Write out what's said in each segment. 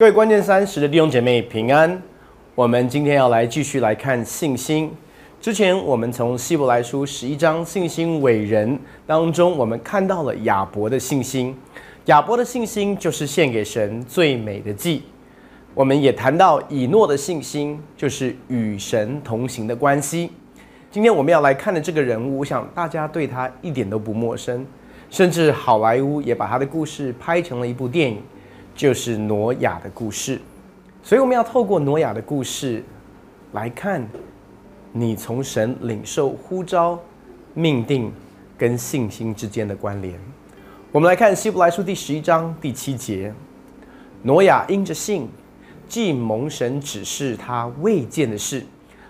各位关键三十的弟兄姐妹平安，我们今天要来继续来看信心。之前我们从希伯来书十一章信心伟人当中，我们看到了亚伯的信心。亚伯的信心就是献给神最美的祭。我们也谈到以诺的信心，就是与神同行的关系。今天我们要来看的这个人物，我想大家对他一点都不陌生，甚至好莱坞也把他的故事拍成了一部电影。就是挪亚的故事，所以我们要透过挪亚的故事来看，你从神领受呼召、命定跟信心之间的关联。我们来看希伯来书第十一章第七节：挪亚因着信，既蒙神指示他未见的事，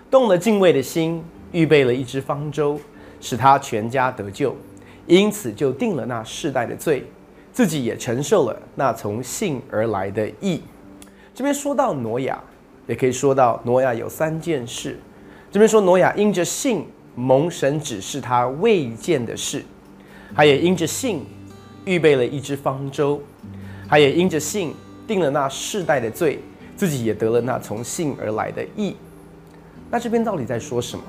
动了敬畏的心，预备了一只方舟，使他全家得救，因此就定了那世代的罪。自己也承受了那从信而来的义。这边说到挪亚，也可以说到挪亚有三件事。这边说挪亚因着信蒙神指示他未见的事，他也因着信预备了一只方舟，他也因着信定了那世代的罪，自己也得了那从信而来的义。那这边到底在说什么？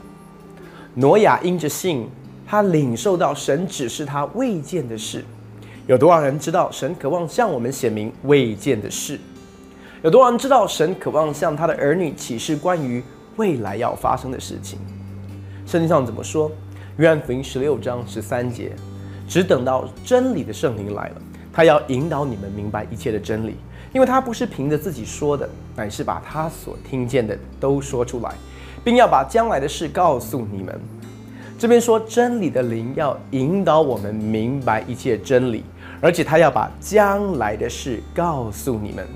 挪亚因着信，他领受到神指示他未见的事。有多少人知道神渴望向我们显明未见的事？有多少人知道神渴望向他的儿女启示关于未来要发生的事情？圣经上怎么说？约翰福音十六章十三节：只等到真理的圣灵来了，他要引导你们明白一切的真理，因为他不是凭着自己说的，乃是把他所听见的都说出来，并要把将来的事告诉你们。这边说真理的灵要引导我们明白一切真理。而且他要把将来的事告诉你们。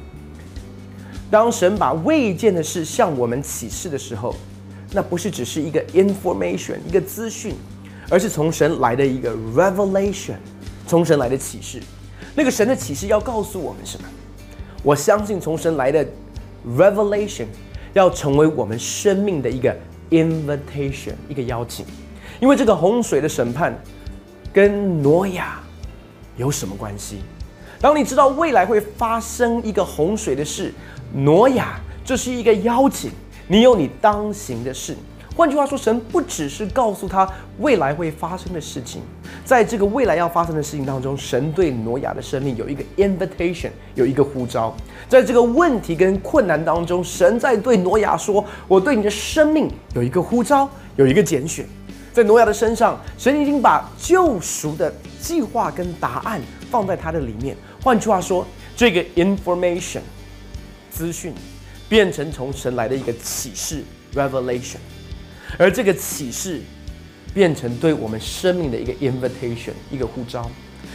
当神把未见的事向我们启示的时候，那不是只是一个 information 一个资讯，而是从神来的一个 revelation，从神来的启示。那个神的启示要告诉我们什么？我相信从神来的 revelation 要成为我们生命的一个 invitation，一个邀请。因为这个洪水的审判跟挪亚。有什么关系？当你知道未来会发生一个洪水的事，挪亚，这是一个邀请，你有你当行的事。换句话说，神不只是告诉他未来会发生的事情，在这个未来要发生的事情当中，神对挪亚的生命有一个 invitation，有一个呼召。在这个问题跟困难当中，神在对挪亚说：“我对你的生命有一个呼召，有一个拣选。”在挪亚的身上，神已经把救赎的计划跟答案放在他的里面。换句话说，这个 information 资讯变成从神来的一个启示 revelation，而这个启示变成对我们生命的一个 invitation 一个呼召。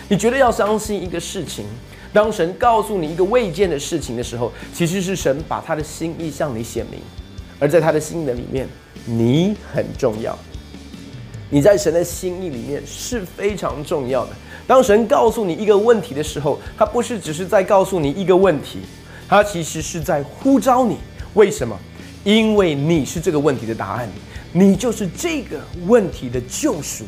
你觉得要相信一个事情，当神告诉你一个未见的事情的时候，其实是神把他的心意向你显明，而在他的心的里面，你很重要。你在神的心意里面是非常重要的。当神告诉你一个问题的时候，他不是只是在告诉你一个问题，他其实是在呼召你。为什么？因为你是这个问题的答案，你就是这个问题的救赎。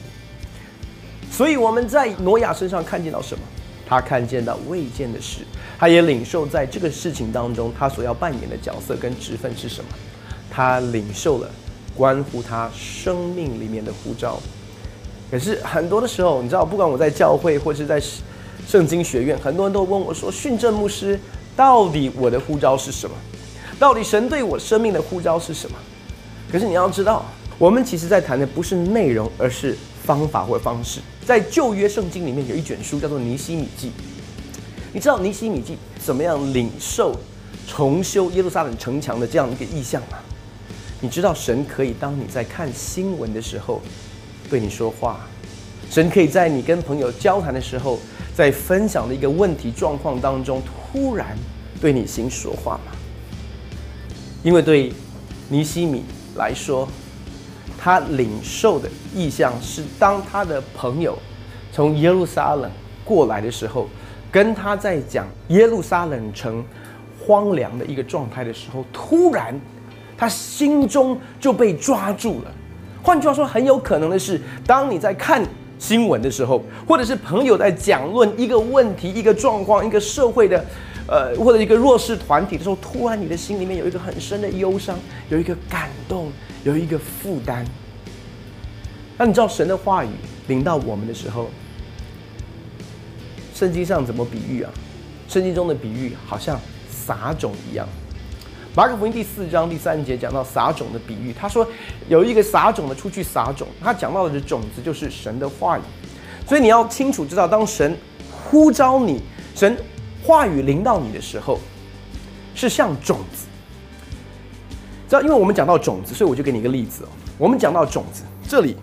所以我们在挪亚身上看见到什么？他看见到未见的事，他也领受在这个事情当中他所要扮演的角色跟职分是什么？他领受了。关乎他生命里面的呼召，可是很多的时候，你知道，不管我在教会或是在圣经学院，很多人都问我说：“训正牧师，到底我的呼召是什么？到底神对我生命的呼召是什么？”可是你要知道，我们其实在谈的不是内容，而是方法或方式。在旧约圣经里面有一卷书叫做《尼西米记》，你知道尼西米记怎么样领受重修耶路撒冷城墙的这样一个意象吗？你知道神可以当你在看新闻的时候对你说话，神可以在你跟朋友交谈的时候，在分享的一个问题状况当中突然对你心说话吗？因为对尼西米来说，他领受的意象是当他的朋友从耶路撒冷过来的时候，跟他在讲耶路撒冷城荒凉的一个状态的时候，突然。他心中就被抓住了。换句话说，很有可能的是，当你在看新闻的时候，或者是朋友在讲论一个问题、一个状况、一个社会的呃，或者一个弱势团体的时候，突然你的心里面有一个很深的忧伤，有一个感动，有一个负担。那你知道神的话语临到我们的时候，圣经上怎么比喻啊？圣经中的比喻好像撒种一样。马可福音第四章第三节讲到撒种的比喻，他说有一个撒种的出去撒种，他讲到的种子就是神的话语。所以你要清楚知道，当神呼召你，神话语临到你的时候，是像种子。知道，因为我们讲到种子，所以我就给你一个例子哦。我们讲到种子，这里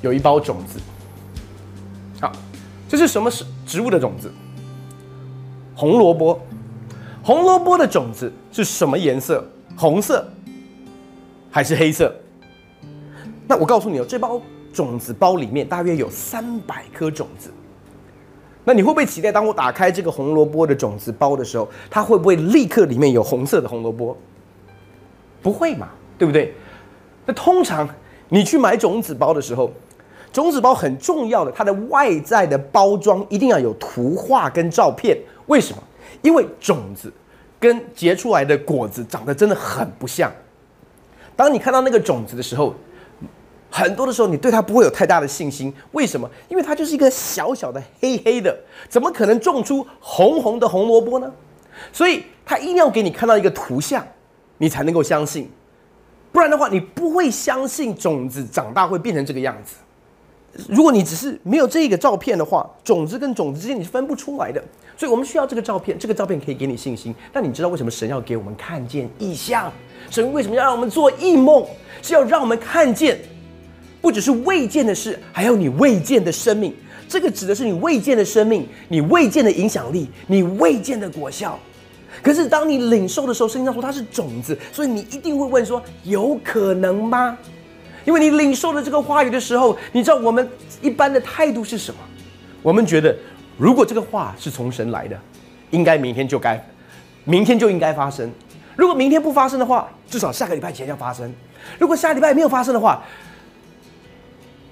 有一包种子。好，这是什么是植物的种子？红萝卜。红萝卜的种子是什么颜色？红色还是黑色？那我告诉你哦，这包种子包里面大约有三百颗种子。那你会不会期待，当我打开这个红萝卜的种子包的时候，它会不会立刻里面有红色的红萝卜？不会嘛，对不对？那通常你去买种子包的时候，种子包很重要的，它的外在的包装一定要有图画跟照片。为什么？因为种子跟结出来的果子长得真的很不像。当你看到那个种子的时候，很多的时候你对它不会有太大的信心。为什么？因为它就是一个小小的黑黑的，怎么可能种出红红的红萝卜呢？所以它一定要给你看到一个图像，你才能够相信。不然的话，你不会相信种子长大会变成这个样子。如果你只是没有这个照片的话，种子跟种子之间你是分不出来的。所以我们需要这个照片，这个照片可以给你信心。但你知道为什么神要给我们看见异象？神为什么要让我们做异梦？是要让我们看见，不只是未见的事，还有你未见的生命。这个指的是你未见的生命，你未见的影响力，你未见的果效。可是当你领受的时候，圣经上说它是种子，所以你一定会问说：有可能吗？因为你领受了这个话语的时候，你知道我们一般的态度是什么？我们觉得，如果这个话是从神来的，应该明天就该，明天就应该发生。如果明天不发生的话，至少下个礼拜前要发生。如果下礼拜没有发生的话，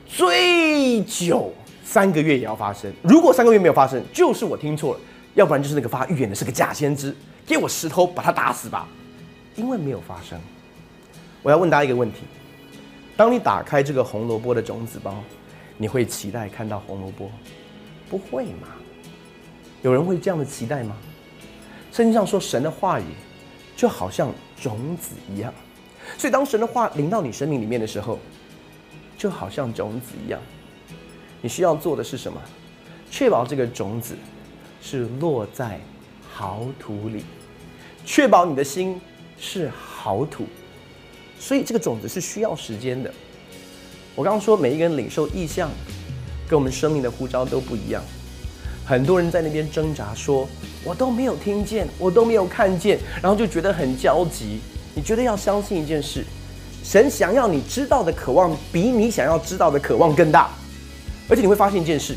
最久三个月也要发生。如果三个月没有发生，就是我听错了，要不然就是那个发预言的是个假先知，给我石头把他打死吧。因为没有发生，我要问大家一个问题。当你打开这个红萝卜的种子包，你会期待看到红萝卜？不会嘛？有人会这样的期待吗？圣经上说，神的话语就好像种子一样，所以当神的话临到你生命里面的时候，就好像种子一样。你需要做的是什么？确保这个种子是落在好土里，确保你的心是好土。所以这个种子是需要时间的。我刚刚说，每一个人领受意向，跟我们生命的呼召都不一样。很多人在那边挣扎，说我都没有听见，我都没有看见，然后就觉得很焦急。你觉得要相信一件事，神想要你知道的渴望，比你想要知道的渴望更大。而且你会发现一件事，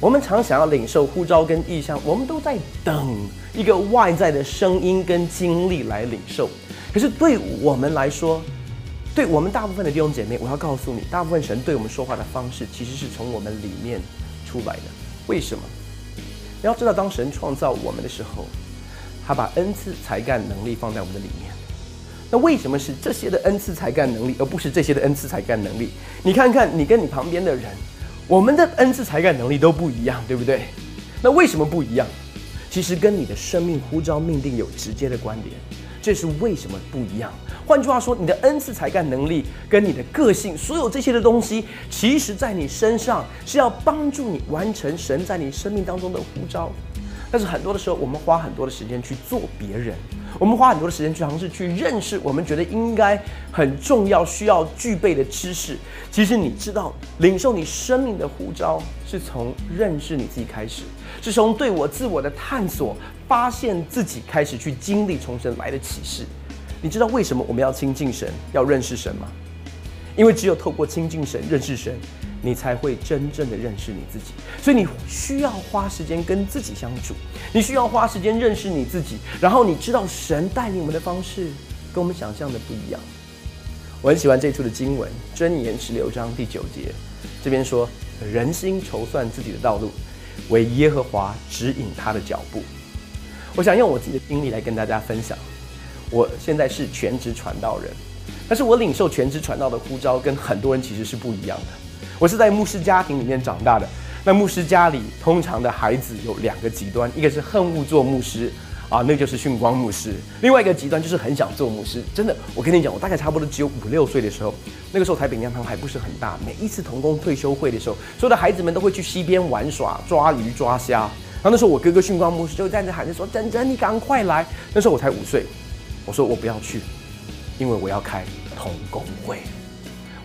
我们常想要领受呼召跟意向，我们都在等一个外在的声音跟经历来领受。可是对我们来说，对我们大部分的弟兄姐妹，我要告诉你，大部分神对我们说话的方式，其实是从我们里面出来的。为什么？你要知道，当神创造我们的时候，他把恩赐、才干、能力放在我们的里面。那为什么是这些的恩赐、才干、能力，而不是这些的恩赐、才干、能力？你看看你跟你旁边的人，我们的恩赐、才干、能力都不一样，对不对？那为什么不一样？其实跟你的生命呼召命定有直接的关联。这是为什么不一样？换句话说，你的恩赐、才干、能力跟你的个性，所有这些的东西，其实在你身上是要帮助你完成神在你生命当中的呼召。但是很多的时候，我们花很多的时间去做别人，我们花很多的时间去尝试去认识我们觉得应该很重要、需要具备的知识。其实你知道，领受你生命的呼召，是从认识你自己开始，是从对我自我的探索。发现自己开始去经历重生来的启示，你知道为什么我们要亲近神，要认识神吗？因为只有透过亲近神、认识神，你才会真正的认识你自己。所以你需要花时间跟自己相处，你需要花时间认识你自己，然后你知道神带领我们的方式跟我们想象的不一样。我很喜欢这处的经文，箴言十六章第九节，这边说：人心筹算自己的道路，为耶和华指引他的脚步。我想用我自己的经历来跟大家分享。我现在是全职传道人，但是我领受全职传道的呼召跟很多人其实是不一样的。我是在牧师家庭里面长大的，那牧师家里通常的孩子有两个极端，一个是恨恶做牧师啊，那就是训光牧师；另外一个极端就是很想做牧师。真的，我跟你讲，我大概差不多只有五六岁的时候，那个时候台北娘堂还不是很大，每一次童工退休会的时候，所有的孩子们都会去溪边玩耍、抓鱼、抓虾。然后那时候我哥哥训光牧师就站着喊着说：“珍珍，你赶快来！”那时候我才五岁。我说我不要去，因为我要开童工会。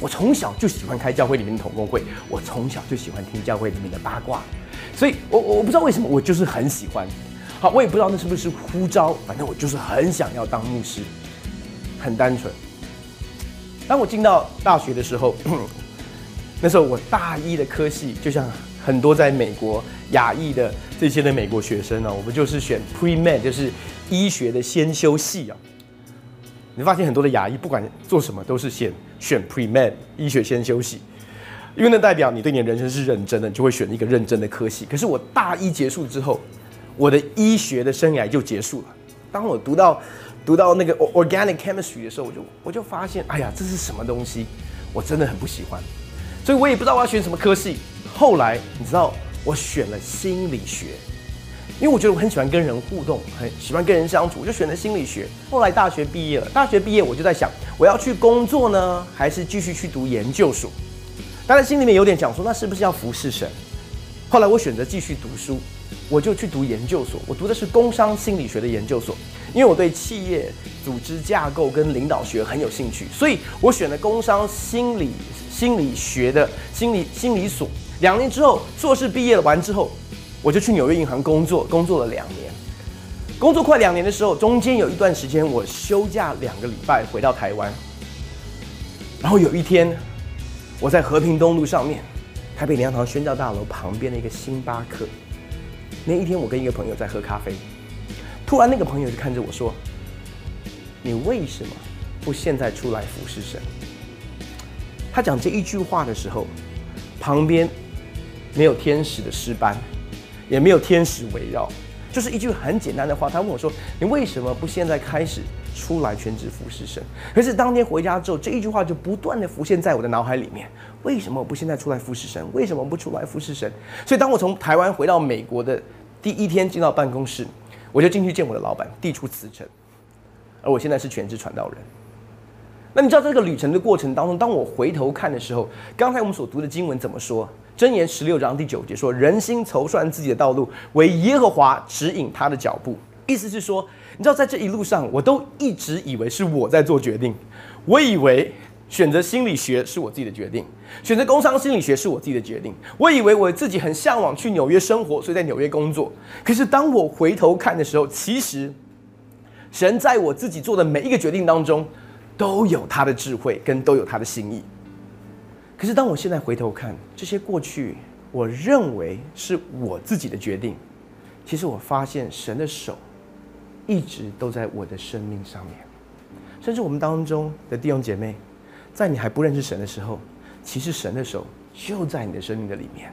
我从小就喜欢开教会里面的统工会，我从小就喜欢听教会里面的八卦，所以我我不知道为什么，我就是很喜欢。好，我也不知道那是不是呼召，反正我就是很想要当牧师，很单纯。当我进到大学的时候，那时候我大一的科系，就像很多在美国亚裔的这些的美国学生呢，我们就是选 pre med，就是医学的先修系啊。你发现很多的牙医不管做什么都是先选 pre med 医学先休息，因为那代表你对你的人生是认真的，你就会选一个认真的科系。可是我大一结束之后，我的医学的生涯就结束了。当我读到读到那个 organic chemistry 的时候，我就我就发现，哎呀，这是什么东西？我真的很不喜欢，所以我也不知道我要选什么科系。后来你知道，我选了心理学。因为我觉得我很喜欢跟人互动，很喜欢跟人相处，我就选了心理学。后来大学毕业了，大学毕业我就在想，我要去工作呢，还是继续去读研究所？当然心里面有点讲说，那是不是要服侍神？后来我选择继续读书，我就去读研究所。我读的是工商心理学的研究所，因为我对企业组织架构跟领导学很有兴趣，所以我选了工商心理心理学的心理心理所。两年之后，硕士毕业了完之后。我就去纽约银行工作，工作了两年。工作快两年的时候，中间有一段时间我休假两个礼拜回到台湾。然后有一天，我在和平东路上面，台北联堂宣教大楼旁边的一个星巴克。那一天，我跟一个朋友在喝咖啡，突然那个朋友就看着我说：“你为什么不现在出来服侍神？”他讲这一句话的时候，旁边没有天使的诗班。也没有天使围绕，就是一句很简单的话。他问我说：“你为什么不现在开始出来全职服侍神？”可是当天回家之后，这一句话就不断的浮现在我的脑海里面。为什么我不现在出来服侍神？为什么不出来服侍神？所以当我从台湾回到美国的第一天进到办公室，我就进去见我的老板，递出辞呈。而我现在是全职传道人。那你知道这个旅程的过程当中，当我回头看的时候，刚才我们所读的经文怎么说？箴言十六章第九节说：“人心筹算自己的道路，为耶和华指引他的脚步。”意思是说，你知道在这一路上，我都一直以为是我在做决定。我以为选择心理学是我自己的决定，选择工商心理学是我自己的决定。我以为我自己很向往去纽约生活，所以在纽约工作。可是当我回头看的时候，其实神在我自己做的每一个决定当中，都有他的智慧，跟都有他的心意。可是当我现在回头看这些过去，我认为是我自己的决定，其实我发现神的手一直都在我的生命上面。甚至我们当中的弟兄姐妹，在你还不认识神的时候，其实神的手就在你的生命的里面，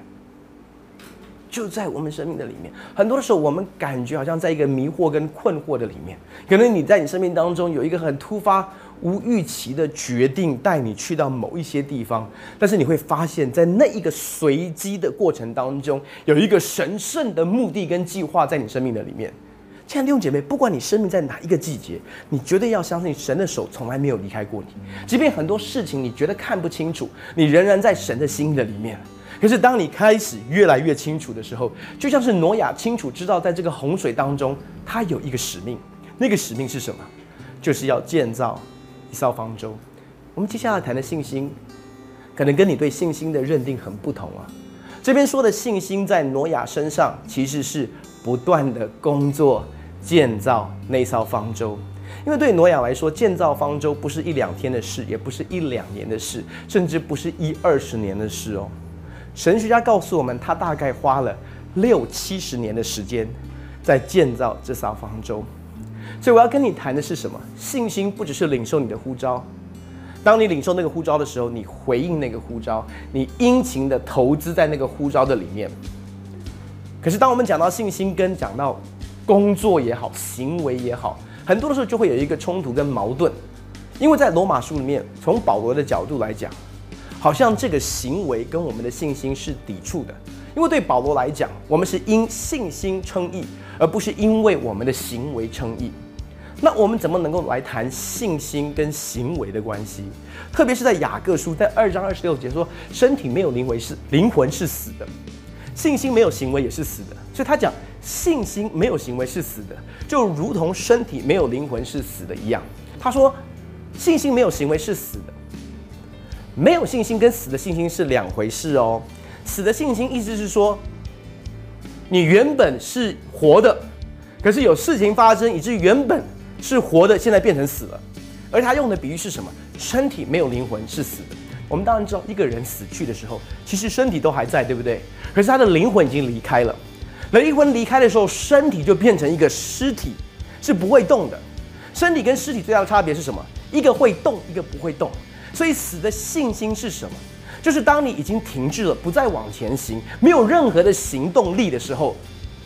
就在我们生命的里面。很多的时候，我们感觉好像在一个迷惑跟困惑的里面，可能你在你生命当中有一个很突发。无预期的决定带你去到某一些地方，但是你会发现在那一个随机的过程当中，有一个神圣的目的跟计划在你生命的里面。亲爱的弟兄姐妹，不管你生命在哪一个季节，你绝对要相信神的手从来没有离开过你。即便很多事情你觉得看不清楚，你仍然在神的心的里面。可是当你开始越来越清楚的时候，就像是挪亚清楚知道，在这个洪水当中，他有一个使命。那个使命是什么？就是要建造。一艘方舟，我们接下来谈的信心，可能跟你对信心的认定很不同啊。这边说的信心在挪亚身上，其实是不断的工作建造那艘方舟。因为对挪亚来说，建造方舟不是一两天的事，也不是一两年的事，甚至不是一二十年的事哦。神学家告诉我们，他大概花了六七十年的时间在建造这艘方舟。所以我要跟你谈的是什么？信心不只是领受你的呼召，当你领受那个呼召的时候，你回应那个呼召，你殷勤的投资在那个呼召的里面。可是当我们讲到信心跟讲到工作也好，行为也好，很多的时候就会有一个冲突跟矛盾。因为在罗马书里面，从保罗的角度来讲，好像这个行为跟我们的信心是抵触的。因为对保罗来讲，我们是因信心称义，而不是因为我们的行为称义。那我们怎么能够来谈信心跟行为的关系？特别是在雅各书在二章二十六节说，身体没有灵魂是灵魂是死的，信心没有行为也是死的。所以他讲信心没有行为是死的，就如同身体没有灵魂是死的一样。他说信心没有行为是死的，没有信心跟死的信心是两回事哦。死的信心意思是说，你原本是活的，可是有事情发生，以至于原本。是活的，现在变成死了。而他用的比喻是什么？身体没有灵魂是死的。我们当然知道，一个人死去的时候，其实身体都还在，对不对？可是他的灵魂已经离开了。灵魂离开的时候，身体就变成一个尸体，是不会动的。身体跟尸体最大的差别是什么？一个会动，一个不会动。所以死的信心是什么？就是当你已经停滞了，不再往前行，没有任何的行动力的时候，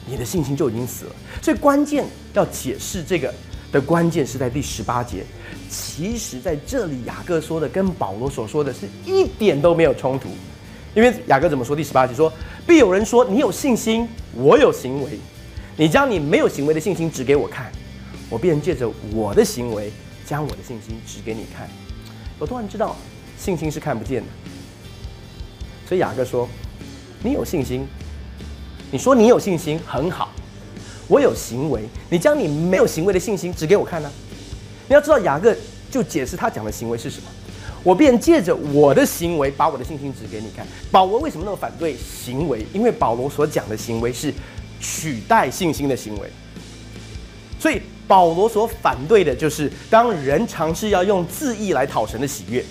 你的信心就已经死了。所以关键要解释这个。的关键是在第十八节，其实在这里雅各说的跟保罗所说的是一点都没有冲突，因为雅各怎么说？第十八节说：“必有人说你有信心，我有行为，你将你没有行为的信心指给我看，我便借着我的行为将我的信心指给你看。”我突然知道信心是看不见的，所以雅各说：“你有信心，你说你有信心很好。”我有行为，你将你没有行为的信心指给我看呢？你要知道雅各就解释他讲的行为是什么，我便借着我的行为把我的信心指给你看。保罗为什么那么反对行为？因为保罗所讲的行为是取代信心的行为，所以保罗所反对的就是当人尝试要用自义来讨神的喜悦，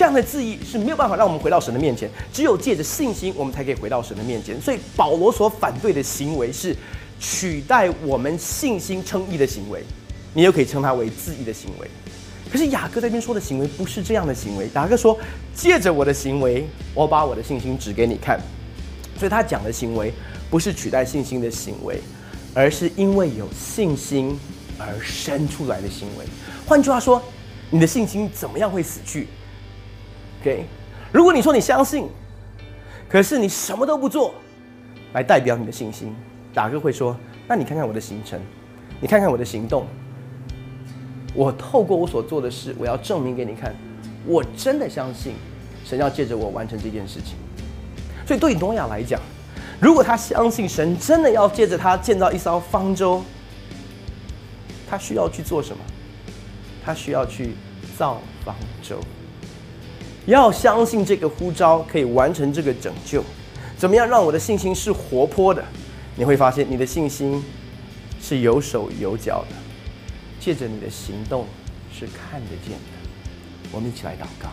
这样的自义是没有办法让我们回到神的面前，只有借着信心，我们才可以回到神的面前。所以保罗所反对的行为是。取代我们信心称义的行为，你又可以称它为自义的行为。可是雅各这边说的行为不是这样的行为。雅各说：“借着我的行为，我把我的信心指给你看。”所以他讲的行为不是取代信心的行为，而是因为有信心而生出来的行为。换句话说，你的信心怎么样会死去？OK，如果你说你相信，可是你什么都不做，来代表你的信心。大哥会说：“那你看看我的行程，你看看我的行动。我透过我所做的事，我要证明给你看，我真的相信神要借着我完成这件事情。所以对诺亚来讲，如果他相信神真的要借着他建造一艘方舟，他需要去做什么？他需要去造方舟，要相信这个呼召可以完成这个拯救。怎么样让我的信心是活泼的？”你会发现，你的信心是有手有脚的，借着你的行动是看得见的。我们一起来祷告，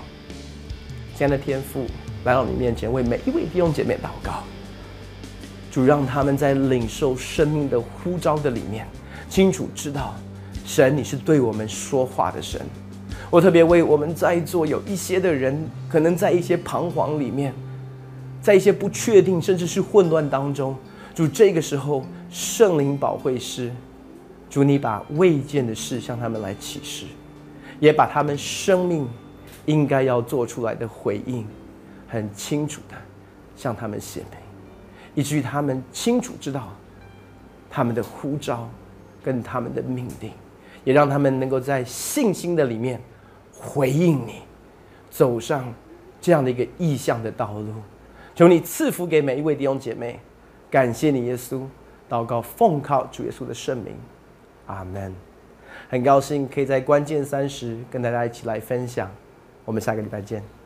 亲爱的天父，来到你面前，为每一位弟兄姐妹祷告。主让他们在领受生命的呼召的里面，清楚知道，神你是对我们说话的神。我特别为我们在座有一些的人，可能在一些彷徨里面，在一些不确定甚至是混乱当中。主这个时候，圣灵保会师，主你把未见的事向他们来启示，也把他们生命应该要做出来的回应，很清楚的向他们显明，以至于他们清楚知道他们的呼召跟他们的命令，也让他们能够在信心的里面回应你，走上这样的一个意向的道路。求你赐福给每一位弟兄姐妹。感谢你，耶稣，祷告奉靠主耶稣的圣名，阿门。很高兴可以在关键三十跟大家一起来分享，我们下个礼拜见。